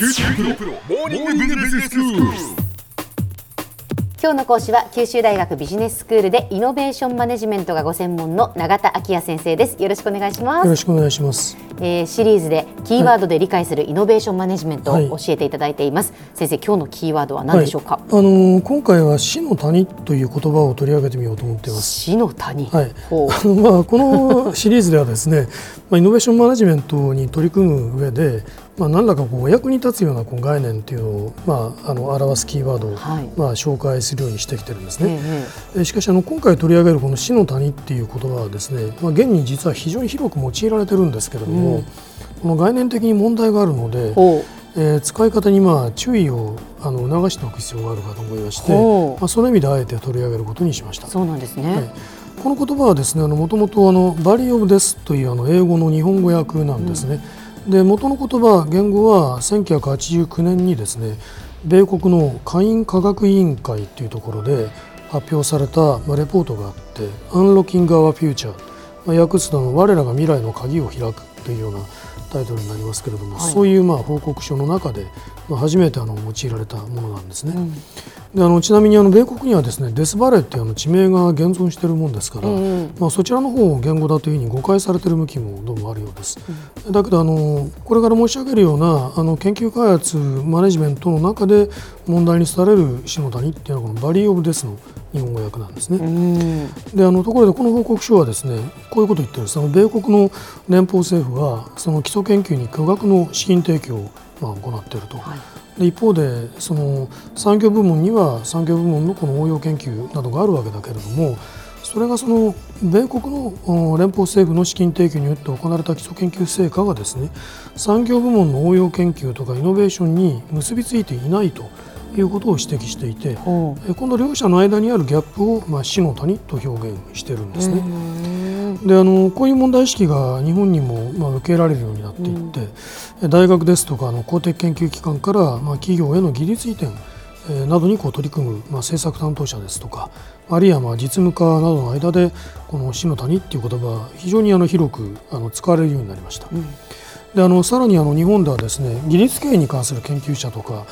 九州大学モーニングビジネススクール。今日の講師は九州大学ビジネススクールでイノベーションマネジメントがご専門の永田晃也先生です。よろしくお願いします。よろしくお願いします。えーシリーズでキーワードで理解するイノベーションマネジメントはいを教えていただいています、先生今日のキーワードは何でしょうか、はい。あのー今回は死の谷という言葉を取り上げてみようと思っています。死の谷、はい。あのまあ、このシリーズではですね、まあ、イノベーションマネジメントに取り組む上で、まあ、何らかこうお役に立つようなこう概念というのを、まあ、あの表すキーワードを、はい。まあ、紹介するようにしてきてるんですね。ええしかしあの今回取り上げるこの死の谷っていう言葉はですね、まあ、現に実は非常に広く用いられてるんですけれども、うん。この概念的に問題があるのでえ、ー使い方にまあ注意をあの促しておく必要があるかと思いまして、まあ、その意味であえて取り上げることにしました。う。そうなんですね、はい。この言葉はですね、あの元々あのバリーオブデスというあの英語の日本語訳なんですね。で元の言葉言語は1989年にですね、米国の下院科学委員会というところで発表されたまあレポートがあって、Unlocking Our Future、まあ、訳すの我らが未来の鍵を開くというようなタイトルになりますけれども、はいそういうまあ報告書の中で、まあ、初めてあの用いられたものなんですね。うんであのちなみにあの米国にはですねデスバレーっていうあの地名が現存しているもんですから、うんまあ、そちらの方を原語だというふうに誤解されている向きもどうもあるようです。だけどあのこれから申し上げるようなあの研究開発マネジメントの中で問題にされる死の谷っていうのはこの Valley of Death の日本語訳なんですね。うんであのところでこの報告書はですねこういうことを言ってるんですあの米国の連邦政府はその基礎研究に巨額の資金提供をまあ行っていると。はいで一方でその産業部門には産業部門のこの応用研究などがあるわけだけれどもそれがその米国のお連邦政府の資金提供によって行われた基礎研究成果がですね産業部門の応用研究とかイノベーションに結びついていないということを指摘していてこの両者の間にあるギャップを、まあ、死の谷と表現しているんですうね。うんであのこういう問題意識が日本にも、まあ、受けられるようになっていって、大学ですとかあの公的研究機関から、まあ、企業への技術移転、えーなどにこう取り組む、まあ、政策担当者ですとかあるいはまあ実務家などの間でこの死の谷っていう言葉は非常にあの広くあの使われるようになりました。うんであのさらにあの日本ではですね技術経営に関する研究者とか、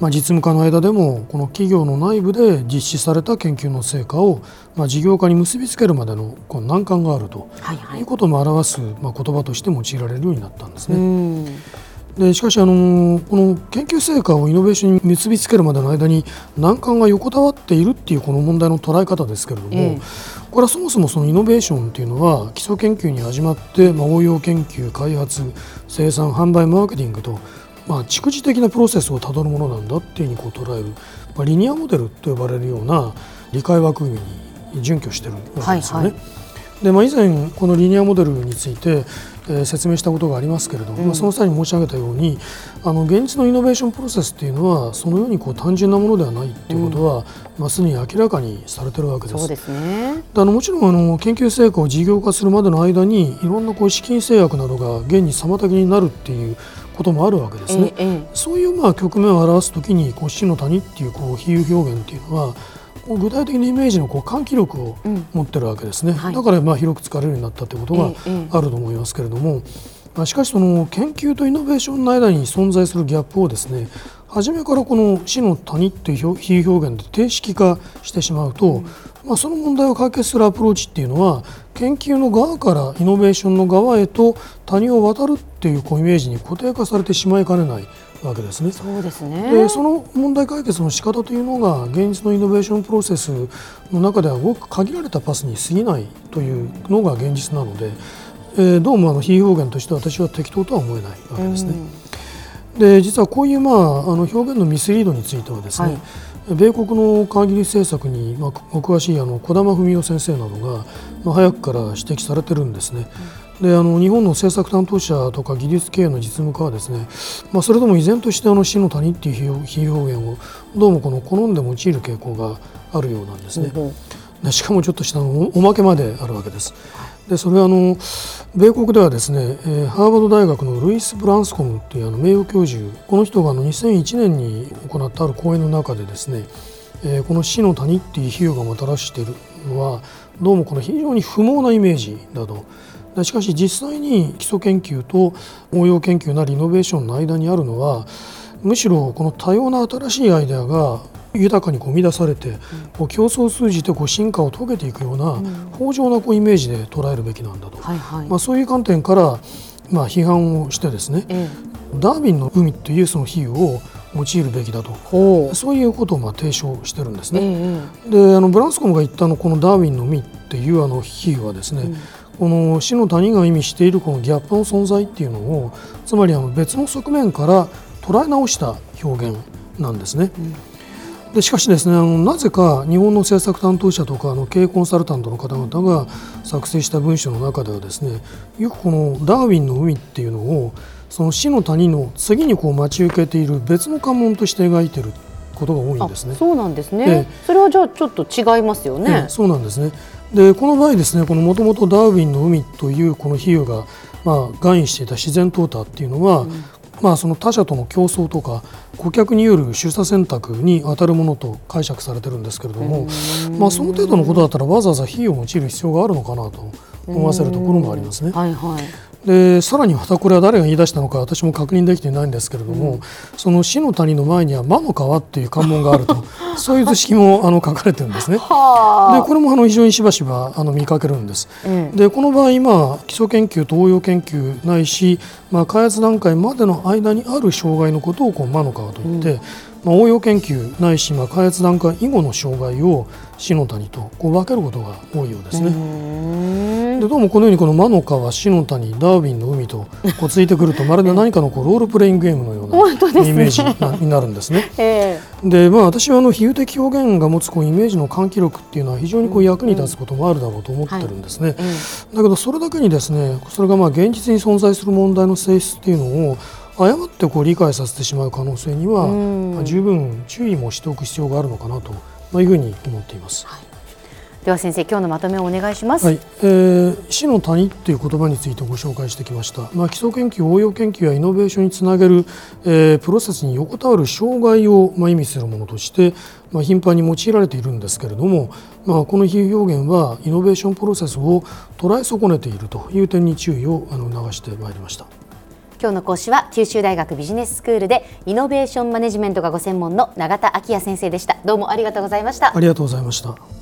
まあ、実務家の間でもこの企業の内部で実施された研究の成果を、まあ、事業化に結びつけるまでのこの難関があるとはいはい。いうことも表す、まあ、言葉として用いられるようになったんですうね。ん。でしかしあのこの研究成果をイノベーションに結びつけるまでの間に難関が横たわっているっていうこの問題の捉え方ですけれども、ええこれはそもそもそのイノベーションというのは基礎研究に始まって、まあ、応用研究開発生産販売マーケティングと、まあ、蓄次的なプロセスをたどるものなんだっていうふうにこう捉える、まあ、リニアモデルと呼ばれるような理解枠組みに準拠しているわけですよね。はいはでまあ、以前このリニアモデルについて、えー説明したことがありますけれども、うん。まあ、その際に申し上げたようにあの現実のイノベーションプロセスっていうのはそのようにこう単純なものではないっていうことは、まあ、すでに明らかにされてるわけです。そうですね。であのもちろんあの研究成果を事業化するまでの間にいろんなこう資金制約などが現に妨げになるっていうこともあるわけですね。えええそういうまあ局面を表すときにこう死の谷っていうこう比喩表現っていうのはこう具体的なイメージのこう喚起力をえうん持ってるわけですね。はいだからまあ広く使われるようになったということがええええあると思いますけれども、まあしかしその研究とイノベーションの間に存在するギャップをですね初めからこの死の谷っていう表比喩表現で定式化してしまうと、まあ、その問題を解決するアプローチっていうのは研究の側からイノベーションの側へと谷を渡るっていうこうイメージに固定化されてしまいかねないわけですね。そうですねでその問題解決の仕方というのが現実のイノベーションプロセスの中ではごく限られたパスに過ぎないというのが現実なので、えーどうもあの比喩表現として私は適当とは思えないわけですね。で実はこういう、まあ、あの表現のミスリードについてはですね、はい米国の科学技術政策に、まあ、お詳しいあの児玉文夫先生などが、まあ、早くから指摘されてるんですね。であの日本の政策担当者とか技術系の実務家はですね、まあ、それとも依然としてあの死の谷っていう比喩比喩表現をどうもこの好んで用いる傾向があるようなんですね。ほうほでしかもちょっとしたおまけまであるわけです。でそれはあの米国ではですね、えーハーバード大学のルイス・ブランスコムというあの名誉教授この人があの2001年に行ったある講演の中でですね、えーこの死の谷っていう比喩がもたらしているのはどうもこの非常に不毛なイメージだと。しかし実際に基礎研究と応用研究なりイノベーションの間にあるのはむしろこの多様な新しいアイデアが豊かにこう生み出されて、こう競争を通じてこう進化を遂げていくような豊穣なこうイメージで捉えるべきなんだと、はいはい。まあ、そういう観点から、まあ、批判をしてですねええダーウィンの海というその比喩を用いるべきだと。そういうことをまあ提唱してるんですえね。えであのブランスコムが言ったあのこのダーウィンの海っていうあの比喩はですね、この死の谷が意味しているこのギャップの存在っていうのをつまりあの別の側面から捉え直した表現なんですね。でしかしですねあのなぜか日本の政策担当者とかあの経営コンサルタントの方々が作成した文章の中ではですねよくこのダーウィンの海っていうのをその死の谷の次にこう待ち受けている別の関門として描いていることが多いんあですね。そうなんですね、ええそれはじゃあちょっと違いますよねええ。そうなんですね。でこの場合ですねこのもともとダーウィンの海というこの比喩がまあ含意していた自然淘汰っていうのは、まあその他者との競争とか顧客による取捨選択に当たるものと解釈されてるんですけれども、まあその程度のことだったらわざわざ比喩を用いる必要があるのかなと思わせるところもありますね。はいはい。でさらにまたこれは誰が言い出したのか私も確認できていないんですけれども、その死の谷の前には魔の川っていう関門があると そういう図式もあの書かれてるんですね。はでこれもあの非常にしばしばあの見かけるんです。ええでこの場合、まあ、基礎研究と応用研究ないし、まあ、開発段階までの間にある障害のことをこう魔の川といって、まあ、応用研究ないし、まあ、開発段階以後の障害を死の谷とこう分けることが多いようですね。でどうもこのようにこの魔の川、死の谷、ダーウィンの海とこうついてくるとまるで何かのこうロールプレイングゲームのようなイメージなになるんですね。えでまあ、私はあの比喩的表現が持つこうイメージの喚起力っていうのは非常にこう役に立つこともあるだろうと思ってるんですね。ええだけどそれだけにですねそれがまあ現実に存在する問題の性質っていうのを誤ってこう理解させてしまう可能性には、十分注意もしておく必要があるのかなと、まあ、いうふうに思っています。では先生今日のまとめをお願いします。はい、えー死の谷っていう言葉についてご紹介してきました、まあ、基礎研究応用研究やイノベーションにつなげる、えープロセスに横たわる障害を、まあ、意味するものとして、まあ、頻繁に用いられているんですけれども、まあ、この比喩表現はイノベーションプロセスを捉え損ねているという点に注意をあの促してまいりました。今日の講師は九州大学ビジネススクールでイノベーションマネジメントがご専門の永田昭也先生でした。どうもありがとうございました。ありがとうございました。